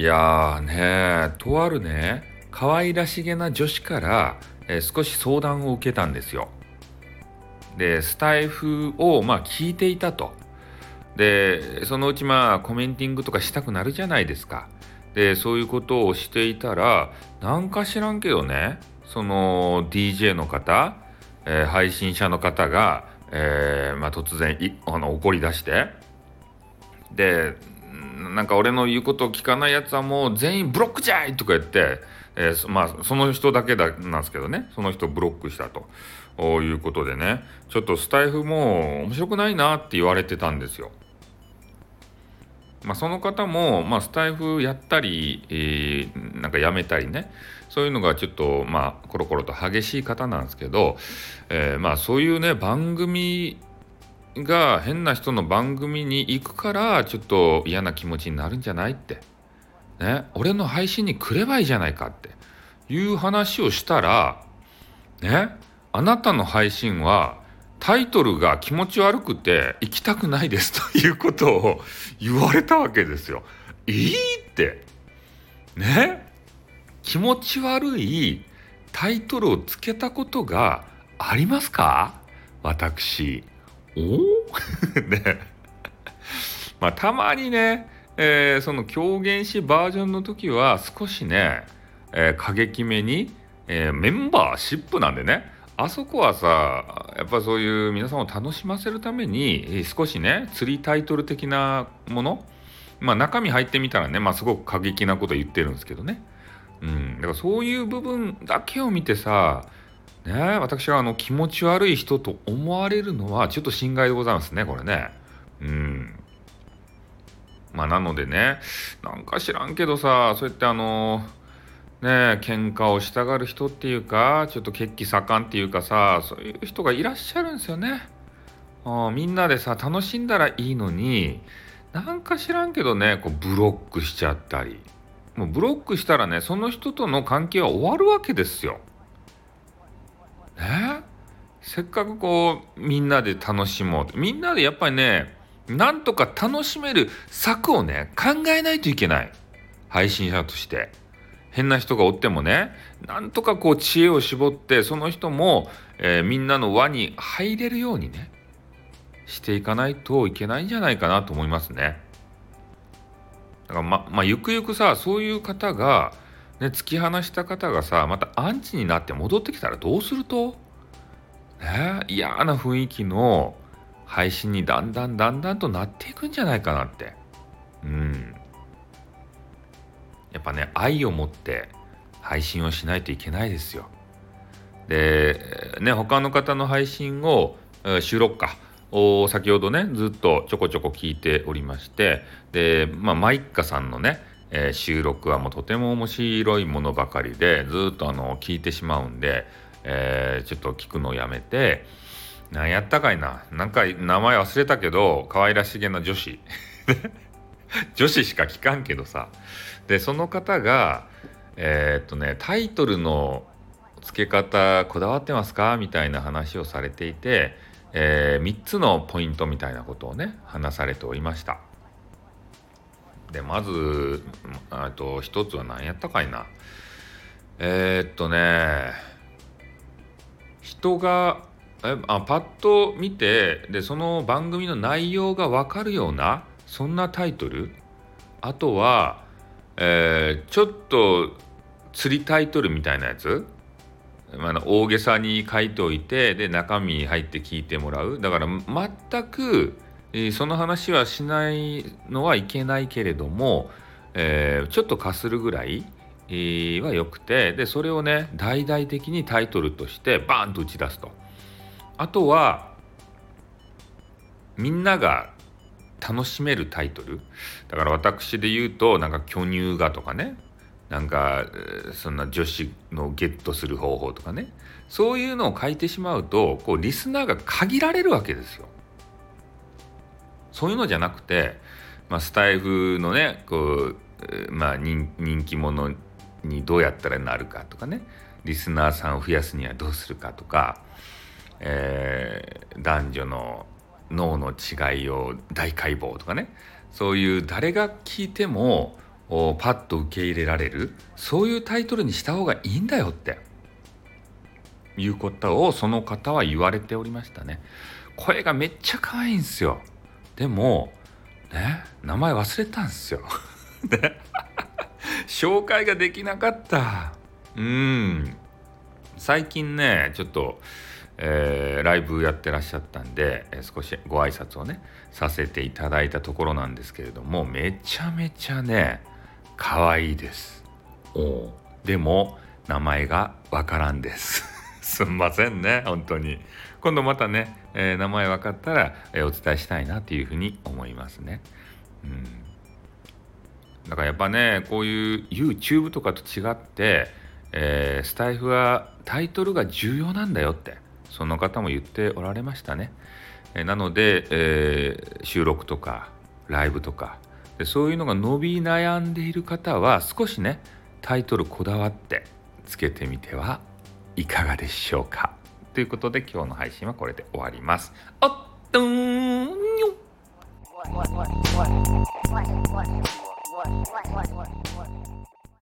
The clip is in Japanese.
いやーねとあるね可愛らしげな女子から、えー、少し相談を受けたんですよ。でスタイフをまあ聞いていたと。でそのうちまあコメンティングとかしたくなるじゃないですか。でそういうことをしていたらなんか知らんけどねその DJ の方、えー、配信者の方が、えーまあ、突然あの怒り出してでなんか俺の言うことを聞かないやつはもう全員ブロックじゃいとか言って、えー、まあその人だけだなんですけどね。その人ブロックしたと。いうことでね。ちょっとスタイフも面白くないなって言われてたんですよ。まあ、その方も、まあ、スタイフやったり、えー、なんかやめたりね。そういうのがちょっとまあコロコロと激しい方なんですけど、えー、まあそういうね番組が変な人の番組に行くからちょっと嫌な気持ちになるんじゃないって。ね、俺の配信に来ればいいじゃないかっていう話をしたら、ね、あなたの配信はタイトルが気持ち悪くて行きたくないですということを言われたわけですよ。いいって。ね気持ち悪いタイトルをつけたことがありますか？私。お？ね。まあたまにね、えー、その狂言師バージョンの時は少しね、えー、過激めに、えー、メンバーシップなんでね。あそこはさやっぱそういう皆さんを楽しませるために少しね釣りタイトル的なものまあ中身入ってみたらねまあすごく過激なこと言ってるんですけどね。うん。だからそういう部分だけを見てさね私はあの気持ち悪い人と思われるのはちょっと心外でございますねこれね。うん。まあなのでねなんか知らんけどさそうやってあのね喧嘩をしたがる人っていうかちょっと血気盛んっていうかさそういう人がいらっしゃるんですよね。あみんなでさ楽しんだらいいのになんか知らんけどねこうブロックしちゃったり。もうブロックしたらねその人との関係は終わるわけですよ。え？せっかくこうみんなで楽しもうみんなでやっぱりねなんとか楽しめる策をね考えないといけない。配信者として。変な人がおってもねなんとかこう知恵を絞ってその人も、えー、みんなの輪に入れるようにねしていかないといけないんじゃないかなと思いますね。だからままあゆくゆくさそういう方がね、突き放した方がさまたアンチになって戻ってきたらどうすると、ね、嫌な雰囲気の配信にだんだんだんだんとなっていくんじゃないかなって。うん。やっぱね愛を持って配信をしないといけないですよ。でね他の方の配信を収録か。を先ほどねずっとちょこちょこ聞いておりまして。でまあマイッカさんのねえー、収録はもうとても面白いものばかりでずっとあの聞いてしまうんで、えー、ちょっと聞くのをやめて何やったかいななんか名前忘れたけど可愛らしげな女子。女子しか聞かんけどさ。でその方がえー、っとねタイトルの付け方こだわってますか？みたいな話をされていて、えー、3つのポイントみたいなことをね話されておりました。でまずあと一つは何やったかいな。えー、っとね人がえあパッと見てでその番組の内容が分かるようなそんなタイトル。あとは、えー、ちょっと釣りタイトルみたいなやつ、まあ、大げさに書いておいてで中身入って聞いてもらう。だから全くえその話はしないのはいけないけれども、えー、ちょっとかするぐらい、えー、はよくてでそれをね大々的にタイトルとしてバーンと打ち出すと。あとはみんなが楽しめるタイトルだから私で言うとなんか巨乳がとかねなんかそんな女子のゲットする方法とかねそういうのを書いてしまうとこうリスナーが限られるわけですよ。そういうのじゃなくて、まあ、スタイフのねこう、まあ人、人気者にどうやったらなるかとかねリスナーさんを増やすにはどうするかとか、えー、男女の脳の違いを大解剖とかねそういう誰が聞いてもパッと受け入れられるそういうタイトルにした方がいいんだよっていうことをその方は言われておりましたね。声がめっちゃ可愛いんですよ。でもね名前忘れたんですよ。で 紹介ができなかった。うん。最近ねちょっとえー、ライブやってらっしゃったんで、えー、少しご挨拶をねさせていただいたところなんですけれどもめちゃめちゃね可愛いです。おでも名前がわからんです すんませんね本当に。今度またね、えー、名前分かったら、えお伝えしたいなというふうに思いますね。うん。だからやっぱねこういう YouTube とかと違って、えスタイフはタイトルが重要なんだよってその方も言っておられましたね。えなので、えー、収録とかライブとかでそういうのが伸び悩んでいる方は少しねタイトルこだわってつけてみてはいかがでしょうか？ということで今日の配信はこれで終わります。おっとん